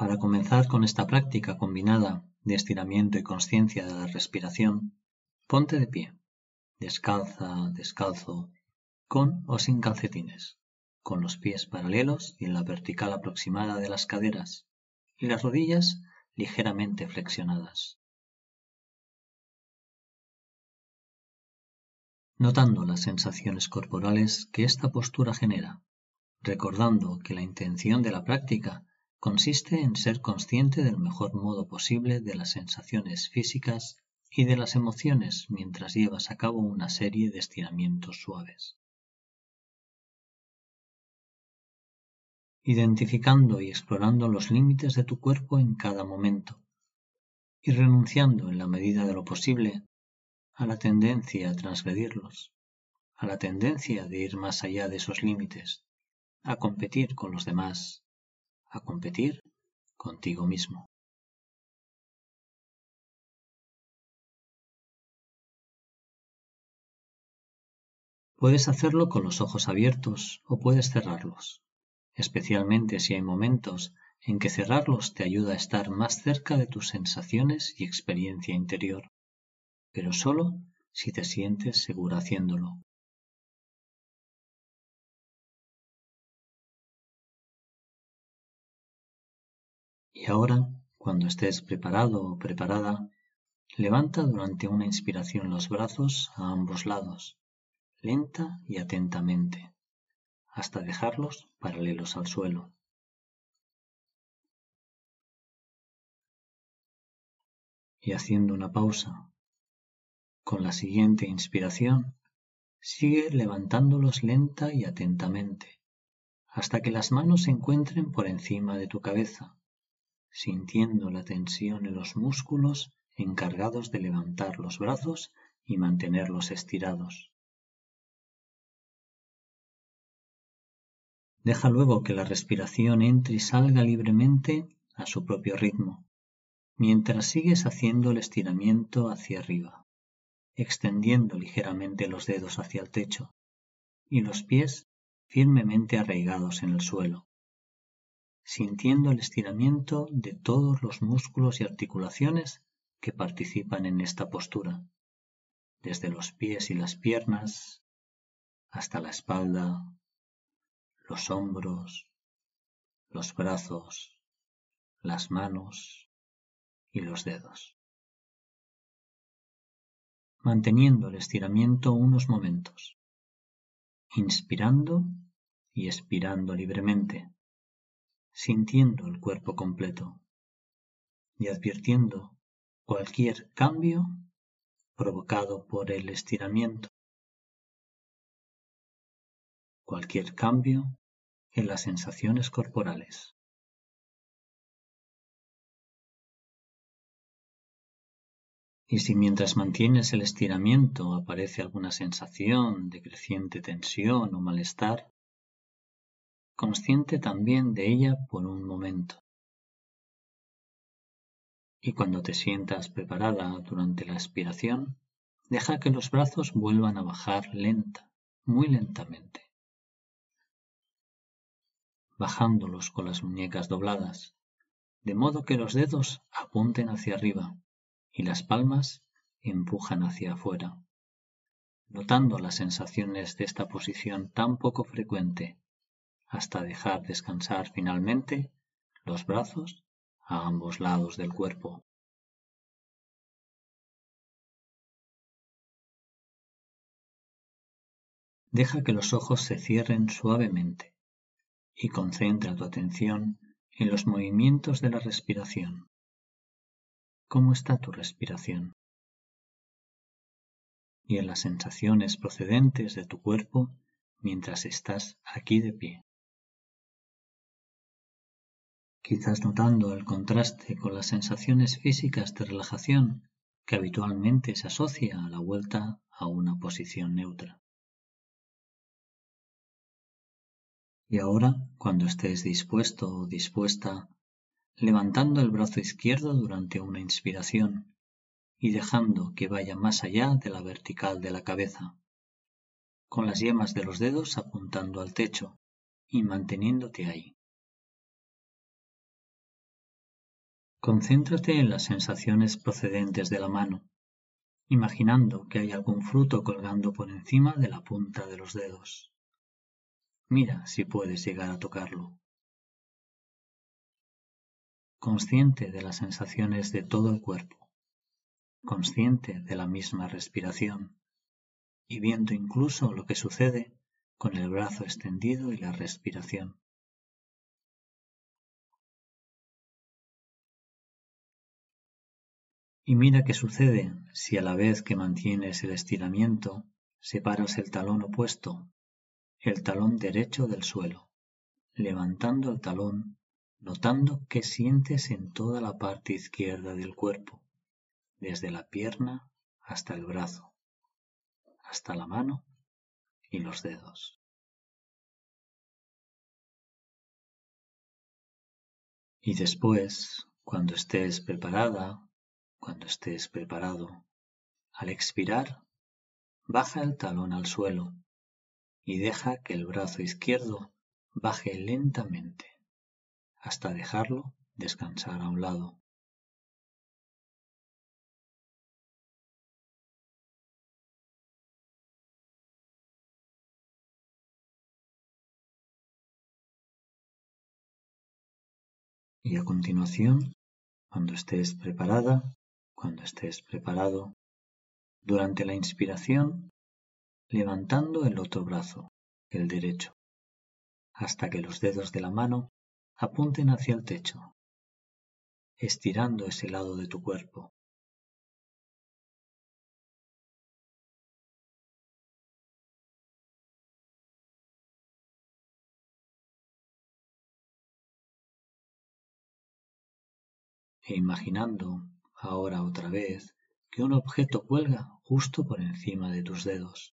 Para comenzar con esta práctica combinada de estiramiento y conciencia de la respiración, ponte de pie, descalza, descalzo, con o sin calcetines, con los pies paralelos y en la vertical aproximada de las caderas y las rodillas ligeramente flexionadas. Notando las sensaciones corporales que esta postura genera, recordando que la intención de la práctica consiste en ser consciente del mejor modo posible de las sensaciones físicas y de las emociones mientras llevas a cabo una serie de estiramientos suaves. Identificando y explorando los límites de tu cuerpo en cada momento y renunciando en la medida de lo posible a la tendencia a transgredirlos, a la tendencia de ir más allá de esos límites, a competir con los demás a competir contigo mismo. Puedes hacerlo con los ojos abiertos o puedes cerrarlos, especialmente si hay momentos en que cerrarlos te ayuda a estar más cerca de tus sensaciones y experiencia interior, pero solo si te sientes segura haciéndolo. Y ahora, cuando estés preparado o preparada, levanta durante una inspiración los brazos a ambos lados, lenta y atentamente, hasta dejarlos paralelos al suelo. Y haciendo una pausa, con la siguiente inspiración, sigue levantándolos lenta y atentamente, hasta que las manos se encuentren por encima de tu cabeza sintiendo la tensión en los músculos encargados de levantar los brazos y mantenerlos estirados. Deja luego que la respiración entre y salga libremente a su propio ritmo, mientras sigues haciendo el estiramiento hacia arriba, extendiendo ligeramente los dedos hacia el techo y los pies firmemente arraigados en el suelo sintiendo el estiramiento de todos los músculos y articulaciones que participan en esta postura, desde los pies y las piernas hasta la espalda, los hombros, los brazos, las manos y los dedos. Manteniendo el estiramiento unos momentos, inspirando y expirando libremente sintiendo el cuerpo completo y advirtiendo cualquier cambio provocado por el estiramiento, cualquier cambio en las sensaciones corporales. Y si mientras mantienes el estiramiento aparece alguna sensación de creciente tensión o malestar, consciente también de ella por un momento. Y cuando te sientas preparada durante la expiración, deja que los brazos vuelvan a bajar lenta, muy lentamente, bajándolos con las muñecas dobladas, de modo que los dedos apunten hacia arriba y las palmas empujan hacia afuera, notando las sensaciones de esta posición tan poco frecuente hasta dejar descansar finalmente los brazos a ambos lados del cuerpo. Deja que los ojos se cierren suavemente y concentra tu atención en los movimientos de la respiración. ¿Cómo está tu respiración? Y en las sensaciones procedentes de tu cuerpo mientras estás aquí de pie quizás notando el contraste con las sensaciones físicas de relajación que habitualmente se asocia a la vuelta a una posición neutra. Y ahora, cuando estés dispuesto o dispuesta, levantando el brazo izquierdo durante una inspiración y dejando que vaya más allá de la vertical de la cabeza, con las yemas de los dedos apuntando al techo y manteniéndote ahí. Concéntrate en las sensaciones procedentes de la mano, imaginando que hay algún fruto colgando por encima de la punta de los dedos. Mira si puedes llegar a tocarlo. Consciente de las sensaciones de todo el cuerpo, consciente de la misma respiración y viendo incluso lo que sucede con el brazo extendido y la respiración. Y mira qué sucede si a la vez que mantienes el estiramiento separas el talón opuesto, el talón derecho del suelo, levantando el talón, notando qué sientes en toda la parte izquierda del cuerpo, desde la pierna hasta el brazo, hasta la mano y los dedos. Y después, cuando estés preparada cuando estés preparado. Al expirar, baja el talón al suelo y deja que el brazo izquierdo baje lentamente hasta dejarlo descansar a un lado. Y a continuación, cuando estés preparada, cuando estés preparado, durante la inspiración, levantando el otro brazo, el derecho, hasta que los dedos de la mano apunten hacia el techo, estirando ese lado de tu cuerpo. E imaginando ahora otra vez que un objeto cuelga justo por encima de tus dedos.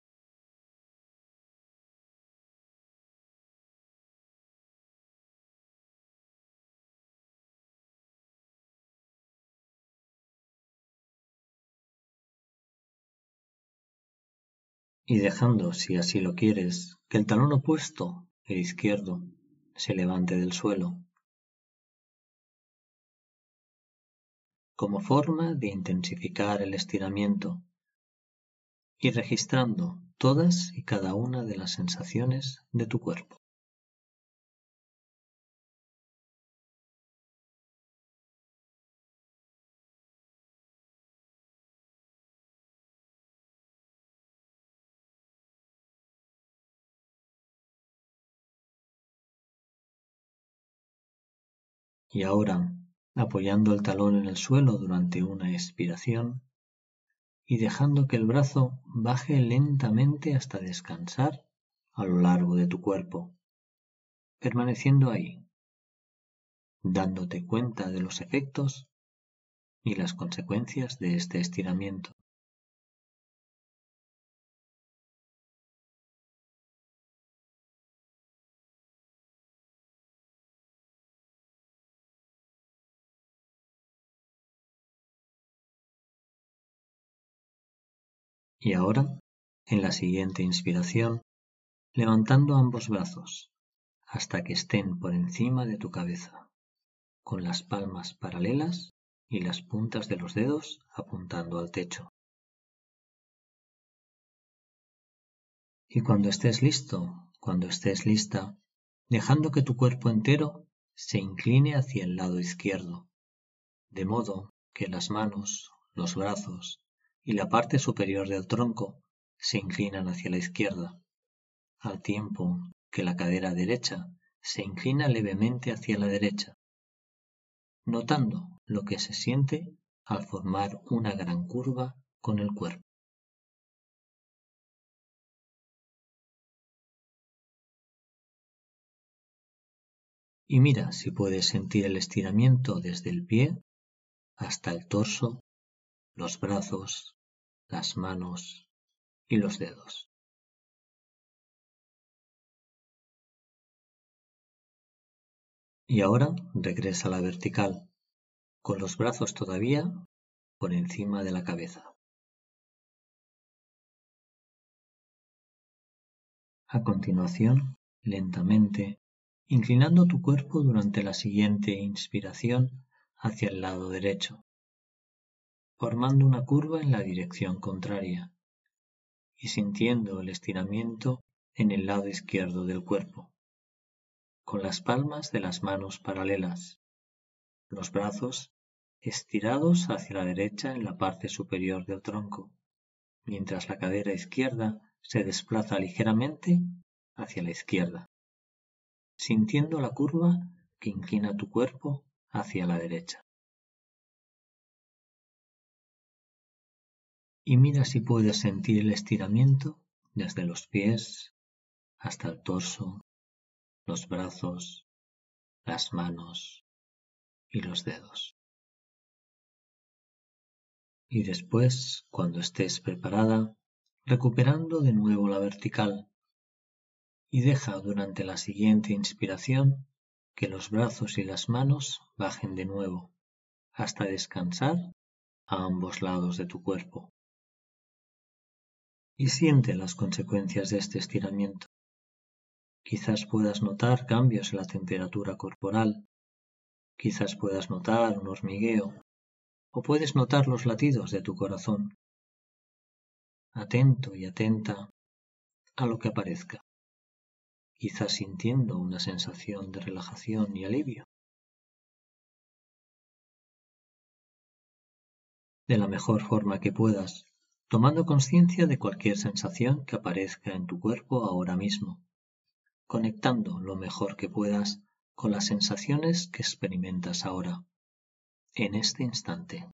Y dejando, si así lo quieres, que el talón opuesto, el izquierdo, se levante del suelo como forma de intensificar el estiramiento y registrando todas y cada una de las sensaciones de tu cuerpo. Y ahora apoyando el talón en el suelo durante una expiración y dejando que el brazo baje lentamente hasta descansar a lo largo de tu cuerpo, permaneciendo ahí, dándote cuenta de los efectos y las consecuencias de este estiramiento. Y ahora, en la siguiente inspiración, levantando ambos brazos hasta que estén por encima de tu cabeza, con las palmas paralelas y las puntas de los dedos apuntando al techo. Y cuando estés listo, cuando estés lista, dejando que tu cuerpo entero se incline hacia el lado izquierdo, de modo que las manos, los brazos y la parte superior del tronco se inclinan hacia la izquierda, al tiempo que la cadera derecha se inclina levemente hacia la derecha, notando lo que se siente al formar una gran curva con el cuerpo. Y mira si puedes sentir el estiramiento desde el pie hasta el torso los brazos, las manos y los dedos. Y ahora regresa a la vertical, con los brazos todavía por encima de la cabeza. A continuación, lentamente, inclinando tu cuerpo durante la siguiente inspiración hacia el lado derecho, formando una curva en la dirección contraria y sintiendo el estiramiento en el lado izquierdo del cuerpo, con las palmas de las manos paralelas, los brazos estirados hacia la derecha en la parte superior del tronco, mientras la cadera izquierda se desplaza ligeramente hacia la izquierda, sintiendo la curva que inclina tu cuerpo hacia la derecha. Y mira si puedes sentir el estiramiento desde los pies hasta el torso, los brazos, las manos y los dedos. Y después, cuando estés preparada, recuperando de nuevo la vertical y deja durante la siguiente inspiración que los brazos y las manos bajen de nuevo hasta descansar a ambos lados de tu cuerpo. Y siente las consecuencias de este estiramiento. Quizás puedas notar cambios en la temperatura corporal, quizás puedas notar un hormigueo o puedes notar los latidos de tu corazón atento y atenta a lo que aparezca, quizás sintiendo una sensación de relajación y alivio. De la mejor forma que puedas, tomando conciencia de cualquier sensación que aparezca en tu cuerpo ahora mismo, conectando lo mejor que puedas con las sensaciones que experimentas ahora, en este instante.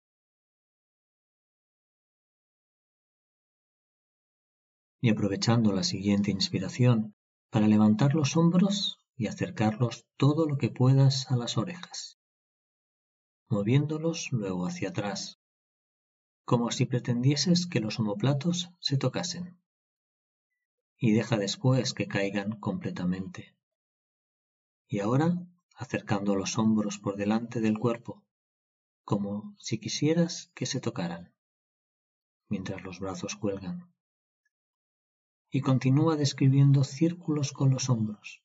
y aprovechando la siguiente inspiración para levantar los hombros y acercarlos todo lo que puedas a las orejas, moviéndolos luego hacia atrás, como si pretendieses que los omoplatos se tocasen, y deja después que caigan completamente. Y ahora acercando los hombros por delante del cuerpo, como si quisieras que se tocaran, mientras los brazos cuelgan. Y continúa describiendo círculos con los hombros,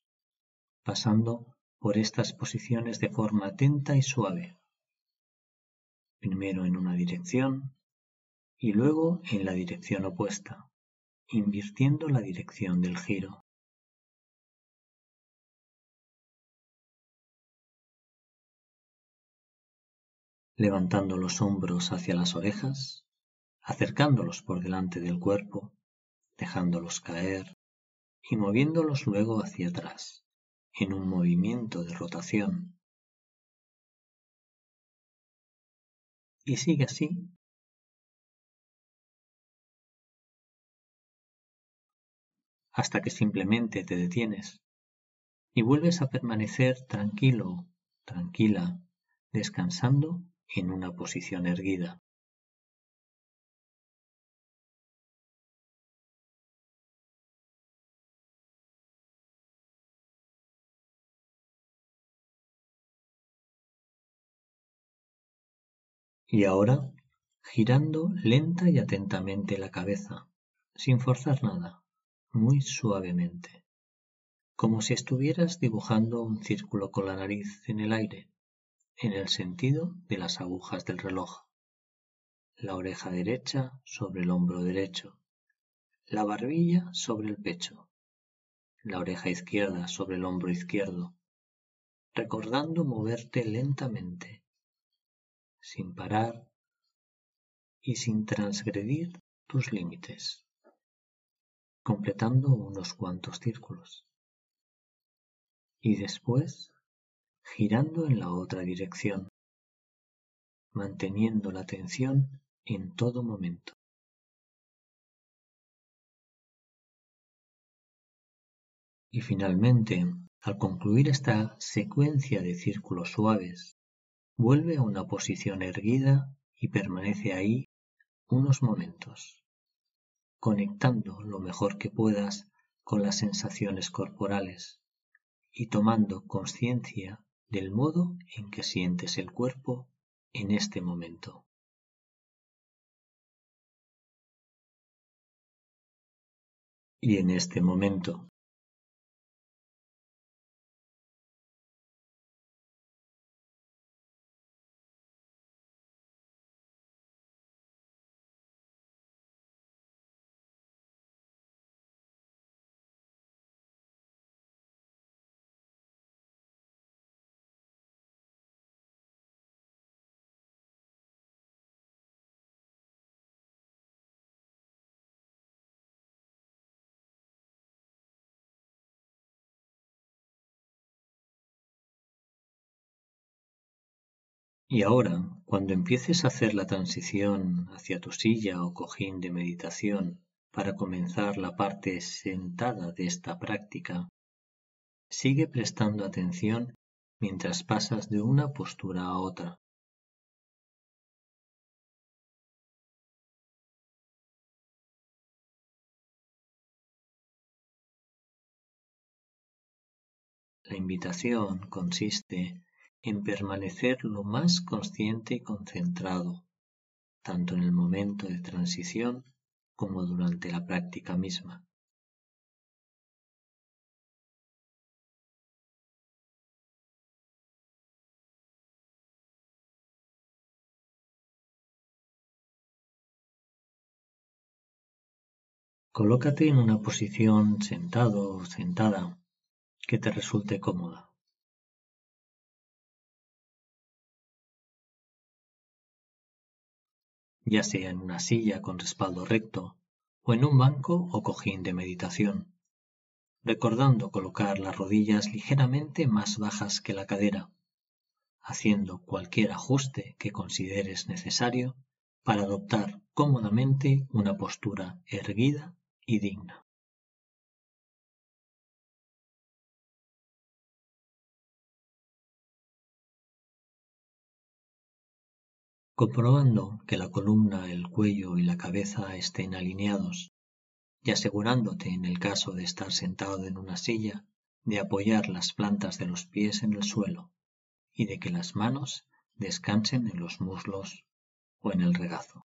pasando por estas posiciones de forma atenta y suave, primero en una dirección y luego en la dirección opuesta, invirtiendo la dirección del giro. Levantando los hombros hacia las orejas, acercándolos por delante del cuerpo, dejándolos caer y moviéndolos luego hacia atrás, en un movimiento de rotación. Y sigue así hasta que simplemente te detienes y vuelves a permanecer tranquilo, tranquila, descansando en una posición erguida. Y ahora, girando lenta y atentamente la cabeza, sin forzar nada, muy suavemente, como si estuvieras dibujando un círculo con la nariz en el aire, en el sentido de las agujas del reloj. La oreja derecha sobre el hombro derecho, la barbilla sobre el pecho, la oreja izquierda sobre el hombro izquierdo, recordando moverte lentamente sin parar y sin transgredir tus límites, completando unos cuantos círculos. Y después girando en la otra dirección, manteniendo la atención en todo momento. Y finalmente, al concluir esta secuencia de círculos suaves Vuelve a una posición erguida y permanece ahí unos momentos, conectando lo mejor que puedas con las sensaciones corporales y tomando conciencia del modo en que sientes el cuerpo en este momento. Y en este momento Y ahora, cuando empieces a hacer la transición hacia tu silla o cojín de meditación para comenzar la parte sentada de esta práctica, sigue prestando atención mientras pasas de una postura a otra. La invitación consiste en permanecer lo más consciente y concentrado, tanto en el momento de transición como durante la práctica misma. Colócate en una posición sentado o sentada que te resulte cómoda. Ya sea en una silla con respaldo recto o en un banco o cojín de meditación, recordando colocar las rodillas ligeramente más bajas que la cadera, haciendo cualquier ajuste que consideres necesario para adoptar cómodamente una postura erguida y digna. Comprobando que la columna, el cuello y la cabeza estén alineados y asegurándote en el caso de estar sentado en una silla de apoyar las plantas de los pies en el suelo y de que las manos descansen en los muslos o en el regazo.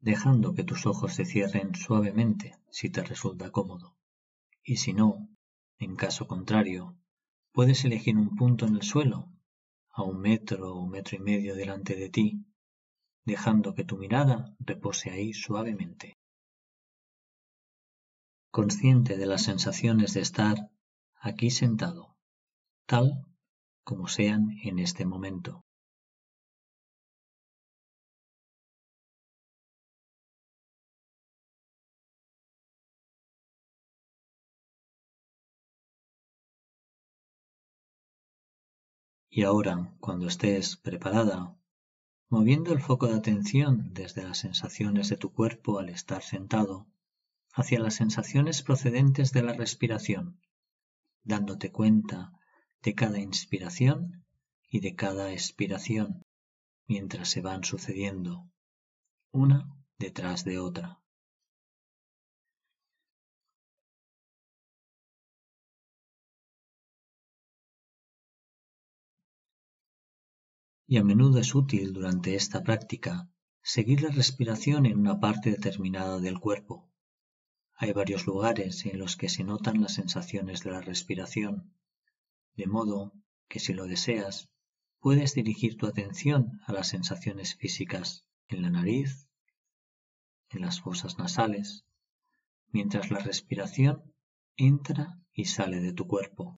Dejando que tus ojos se cierren suavemente si te resulta cómodo. Y si no, en caso contrario, puedes elegir un punto en el suelo, a un metro o metro y medio delante de ti, dejando que tu mirada repose ahí suavemente. Consciente de las sensaciones de estar aquí sentado, tal como sean en este momento. Y ahora, cuando estés preparada, moviendo el foco de atención desde las sensaciones de tu cuerpo al estar sentado hacia las sensaciones procedentes de la respiración, dándote cuenta de cada inspiración y de cada expiración mientras se van sucediendo, una detrás de otra. Y a menudo es útil durante esta práctica seguir la respiración en una parte determinada del cuerpo. Hay varios lugares en los que se notan las sensaciones de la respiración, de modo que si lo deseas, puedes dirigir tu atención a las sensaciones físicas en la nariz, en las fosas nasales, mientras la respiración entra y sale de tu cuerpo.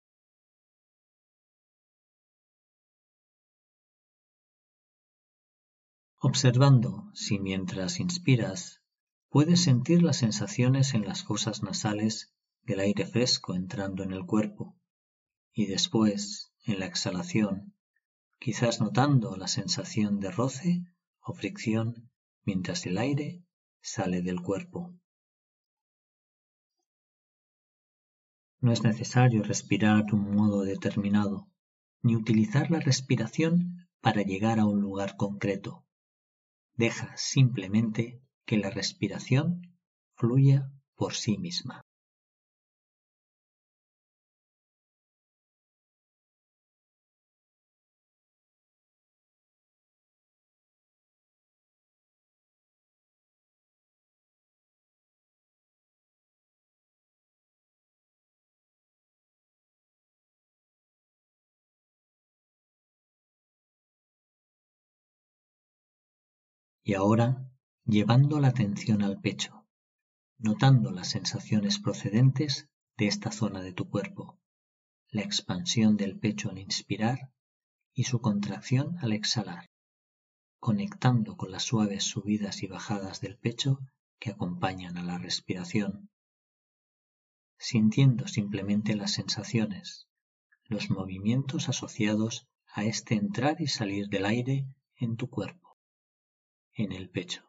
Observando si mientras inspiras puedes sentir las sensaciones en las fosas nasales del aire fresco entrando en el cuerpo y después en la exhalación quizás notando la sensación de roce o fricción mientras el aire sale del cuerpo. No es necesario respirar de un modo determinado, ni utilizar la respiración para llegar a un lugar concreto. Deja simplemente que la respiración fluya por sí misma. Y ahora, llevando la atención al pecho, notando las sensaciones procedentes de esta zona de tu cuerpo, la expansión del pecho al inspirar y su contracción al exhalar, conectando con las suaves subidas y bajadas del pecho que acompañan a la respiración, sintiendo simplemente las sensaciones, los movimientos asociados a este entrar y salir del aire en tu cuerpo en el pecho.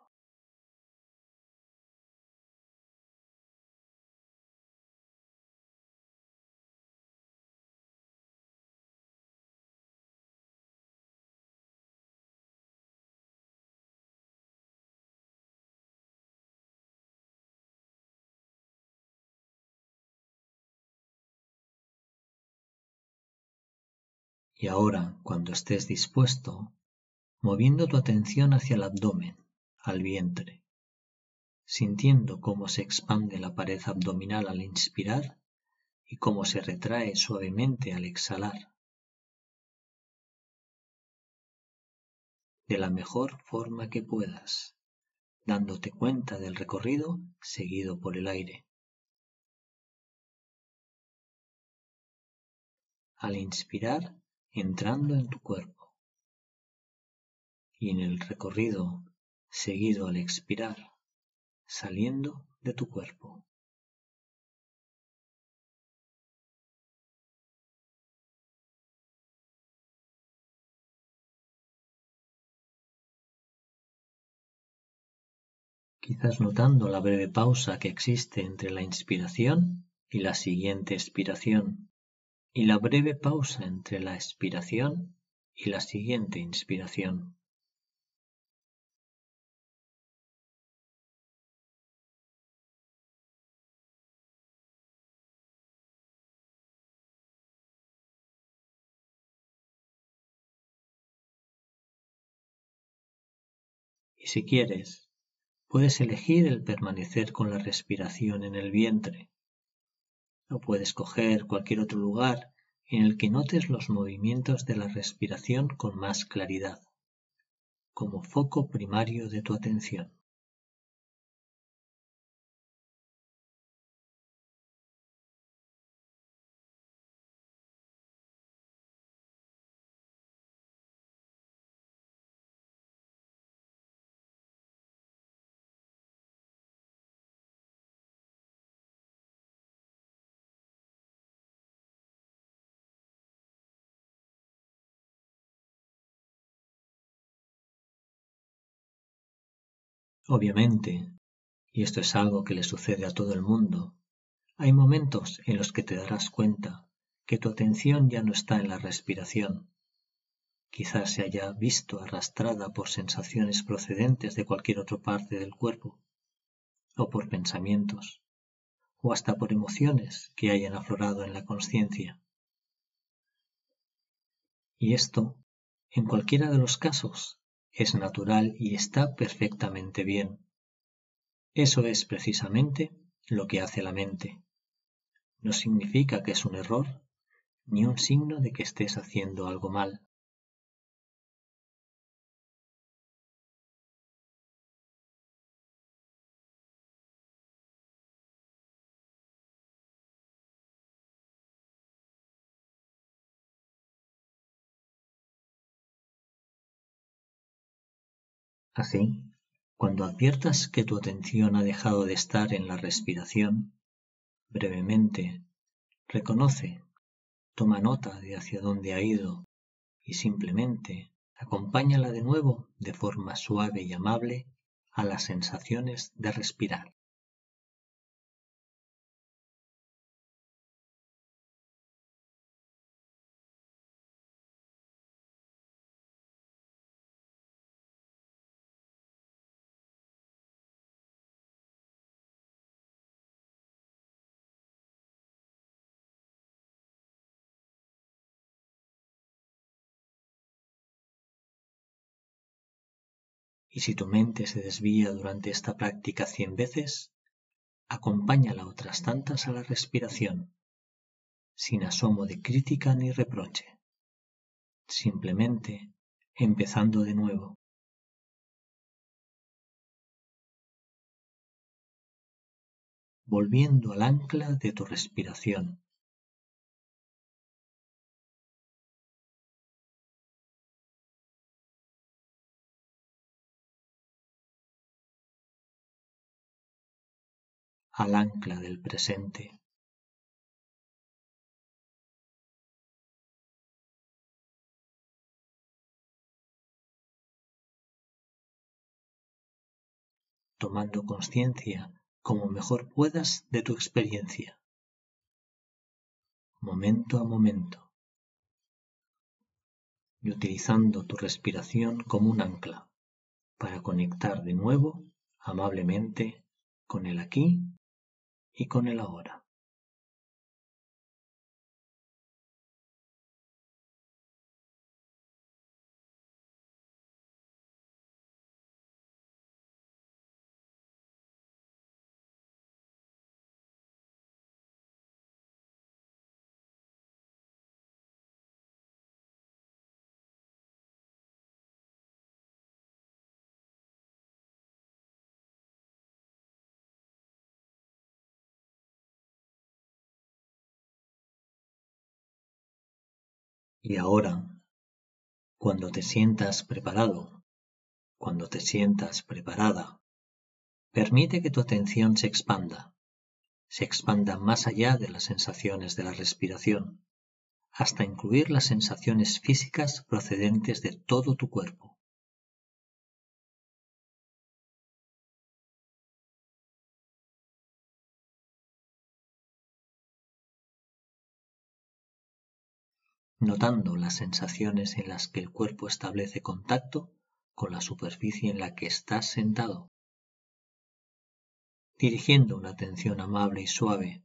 Y ahora, cuando estés dispuesto, moviendo tu atención hacia el abdomen, al vientre, sintiendo cómo se expande la pared abdominal al inspirar y cómo se retrae suavemente al exhalar. De la mejor forma que puedas, dándote cuenta del recorrido seguido por el aire. Al inspirar, entrando en tu cuerpo y en el recorrido seguido al expirar, saliendo de tu cuerpo. quizás notando la breve pausa que existe entre la inspiración y la siguiente expiración, y la breve pausa entre la expiración y la siguiente inspiración. Si quieres, puedes elegir el permanecer con la respiración en el vientre. O puedes coger cualquier otro lugar en el que notes los movimientos de la respiración con más claridad, como foco primario de tu atención. Obviamente, y esto es algo que le sucede a todo el mundo, hay momentos en los que te darás cuenta que tu atención ya no está en la respiración. Quizás se haya visto arrastrada por sensaciones procedentes de cualquier otra parte del cuerpo, o por pensamientos, o hasta por emociones que hayan aflorado en la conciencia. Y esto, en cualquiera de los casos, es natural y está perfectamente bien. Eso es precisamente lo que hace la mente. No significa que es un error, ni un signo de que estés haciendo algo mal. Así, cuando adviertas que tu atención ha dejado de estar en la respiración, brevemente reconoce, toma nota de hacia dónde ha ido y simplemente acompáñala de nuevo de forma suave y amable a las sensaciones de respirar. Y si tu mente se desvía durante esta práctica cien veces, acompáñala otras tantas a la respiración, sin asomo de crítica ni reproche, simplemente empezando de nuevo. volviendo al ancla de tu respiración. Al ancla del presente. tomando conciencia como mejor puedas de tu experiencia, momento a momento, y utilizando tu respiración como un ancla para conectar de nuevo amablemente con el aquí y con el ahora. Y ahora, cuando te sientas preparado, cuando te sientas preparada, permite que tu atención se expanda, se expanda más allá de las sensaciones de la respiración, hasta incluir las sensaciones físicas procedentes de todo tu cuerpo. Notando las sensaciones en las que el cuerpo establece contacto con la superficie en la que estás sentado, dirigiendo una atención amable y suave,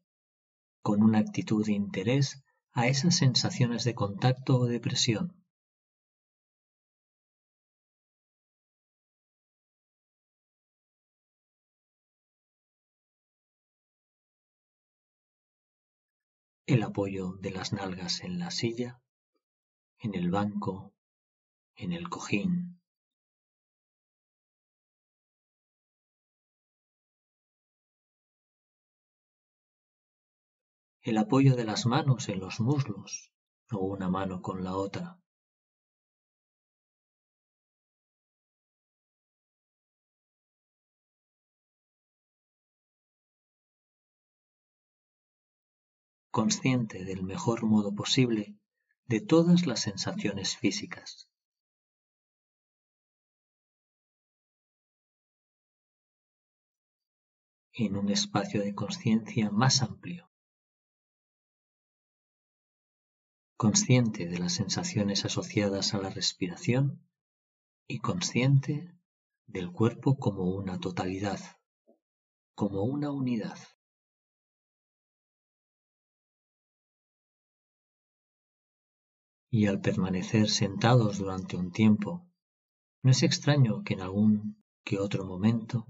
con una actitud de interés a esas sensaciones de contacto o de presión. El apoyo de las nalgas en la silla en el banco, en el cojín. El apoyo de las manos en los muslos o una mano con la otra. consciente del mejor modo posible de todas las sensaciones físicas. en un espacio de conciencia más amplio, consciente de las sensaciones asociadas a la respiración y consciente del cuerpo como una totalidad, como una unidad. Y al permanecer sentados durante un tiempo, no es extraño que en algún que otro momento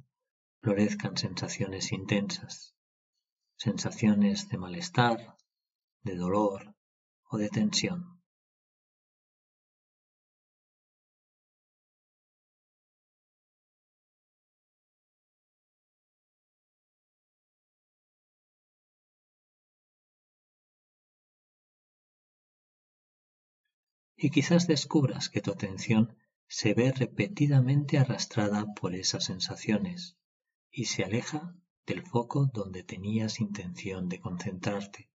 florezcan sensaciones intensas, sensaciones de malestar, de dolor o de tensión. Y quizás descubras que tu atención se ve repetidamente arrastrada por esas sensaciones y se aleja del foco donde tenías intención de concentrarte.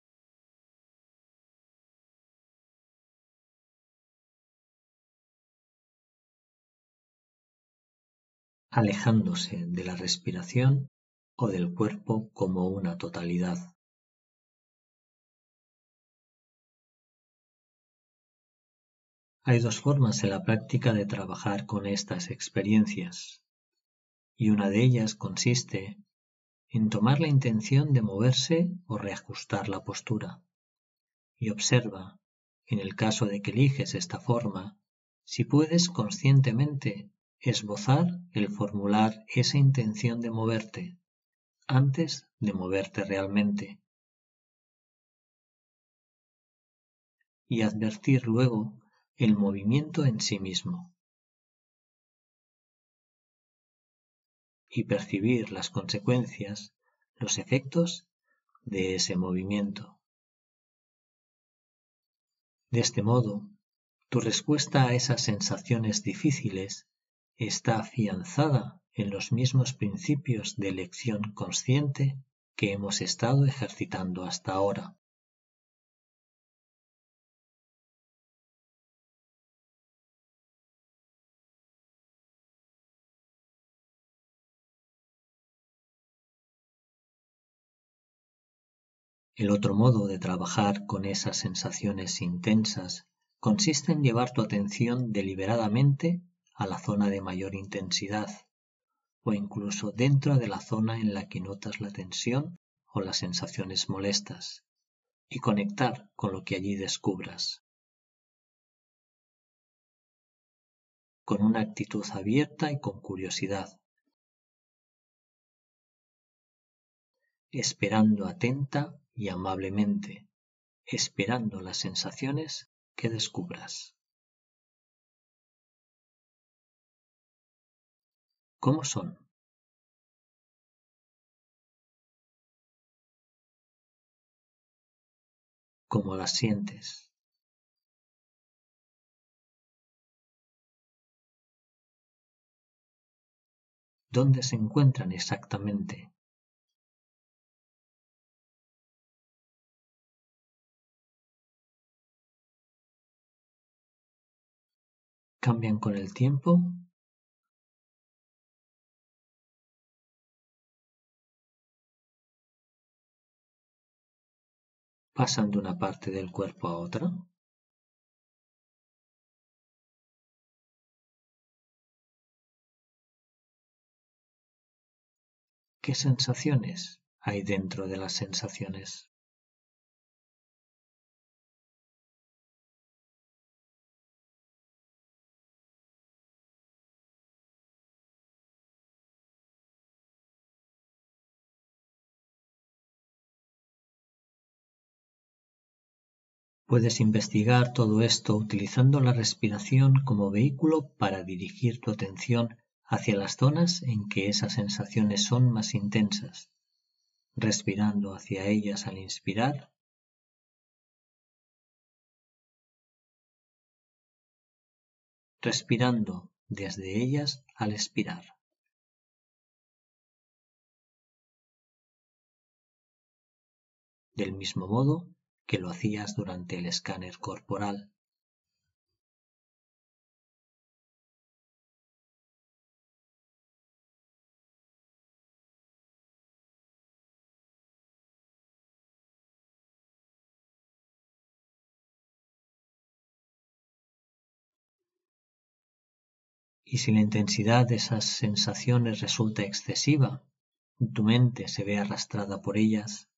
alejándose de la respiración o del cuerpo como una totalidad. Hay dos formas en la práctica de trabajar con estas experiencias, y una de ellas consiste en tomar la intención de moverse o reajustar la postura, y observa, en el caso de que eliges esta forma, si puedes conscientemente esbozar el formular esa intención de moverte antes de moverte realmente. Y advertir luego el movimiento en sí mismo y percibir las consecuencias, los efectos de ese movimiento. De este modo, tu respuesta a esas sensaciones difíciles está afianzada en los mismos principios de elección consciente que hemos estado ejercitando hasta ahora. El otro modo de trabajar con esas sensaciones intensas consiste en llevar tu atención deliberadamente a la zona de mayor intensidad o incluso dentro de la zona en la que notas la tensión o las sensaciones molestas y conectar con lo que allí descubras. Con una actitud abierta y con curiosidad, esperando atenta y amablemente, esperando las sensaciones que descubras. ¿Cómo son? ¿Cómo las sientes? ¿Dónde se encuentran exactamente? Cambian con el tiempo pasan de una parte del cuerpo a otra ¿Qué sensaciones hay dentro de las sensaciones? Puedes investigar todo esto utilizando la respiración como vehículo para dirigir tu atención hacia las zonas en que esas sensaciones son más intensas, respirando hacia ellas al inspirar respirando desde ellas al expirar. Del mismo modo, que lo hacías durante el escáner corporal. Y si la intensidad de esas sensaciones resulta excesiva, tu mente se ve arrastrada por ellas,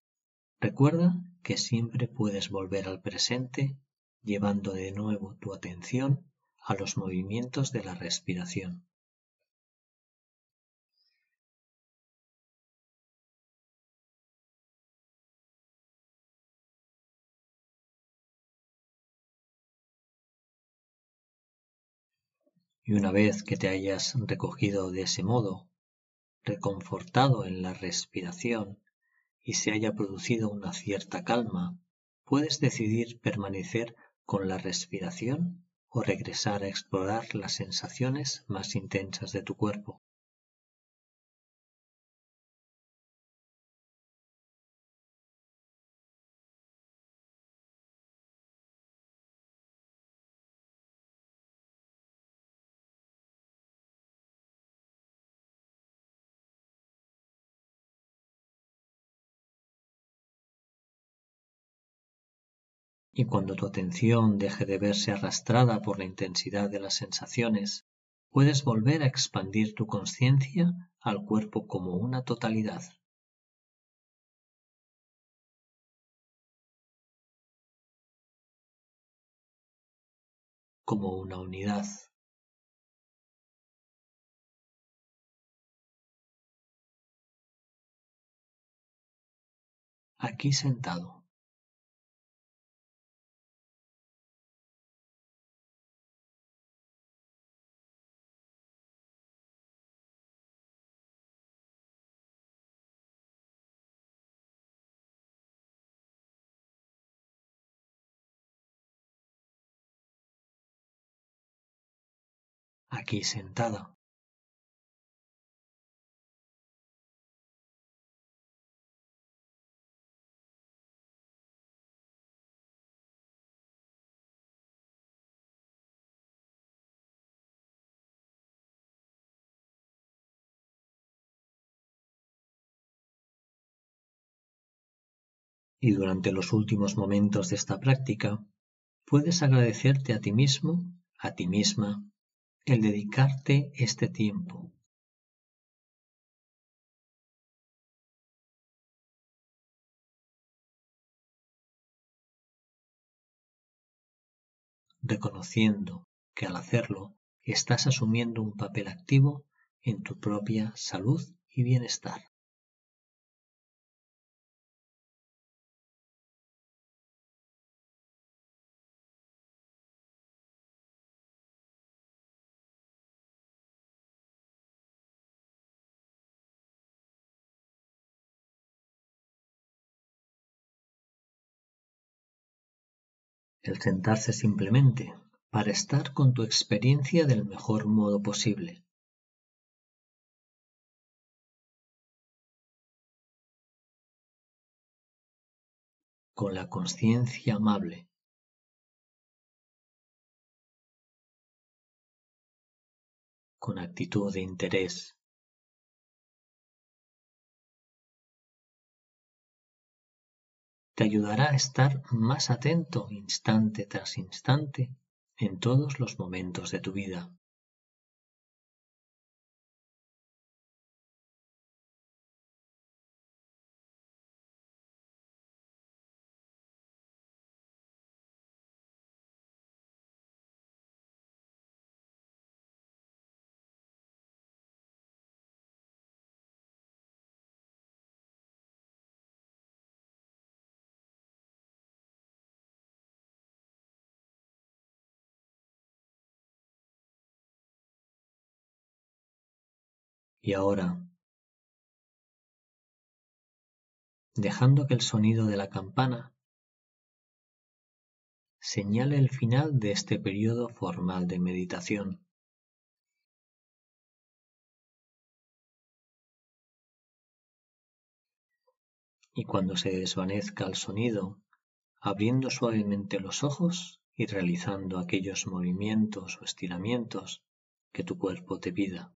Recuerda que siempre puedes volver al presente llevando de nuevo tu atención a los movimientos de la respiración. Y una vez que te hayas recogido de ese modo, reconfortado en la respiración y se haya producido una cierta calma, puedes decidir permanecer con la respiración o regresar a explorar las sensaciones más intensas de tu cuerpo. Y cuando tu atención deje de verse arrastrada por la intensidad de las sensaciones, puedes volver a expandir tu conciencia al cuerpo como una totalidad. como una unidad. Aquí sentado. Sentada. Y durante los últimos momentos de esta práctica, puedes agradecerte a ti mismo, a ti misma, el dedicarte este tiempo. reconociendo que al hacerlo estás asumiendo un papel activo en tu propia salud y bienestar. El sentarse simplemente para estar con tu experiencia del mejor modo posible. Con la conciencia amable. Con actitud de interés. Te ayudará a estar más atento instante tras instante en todos los momentos de tu vida. Y ahora, dejando que el sonido de la campana señale el final de este periodo formal de meditación. Y cuando se desvanezca el sonido, abriendo suavemente los ojos y realizando aquellos movimientos o estiramientos que tu cuerpo te pida.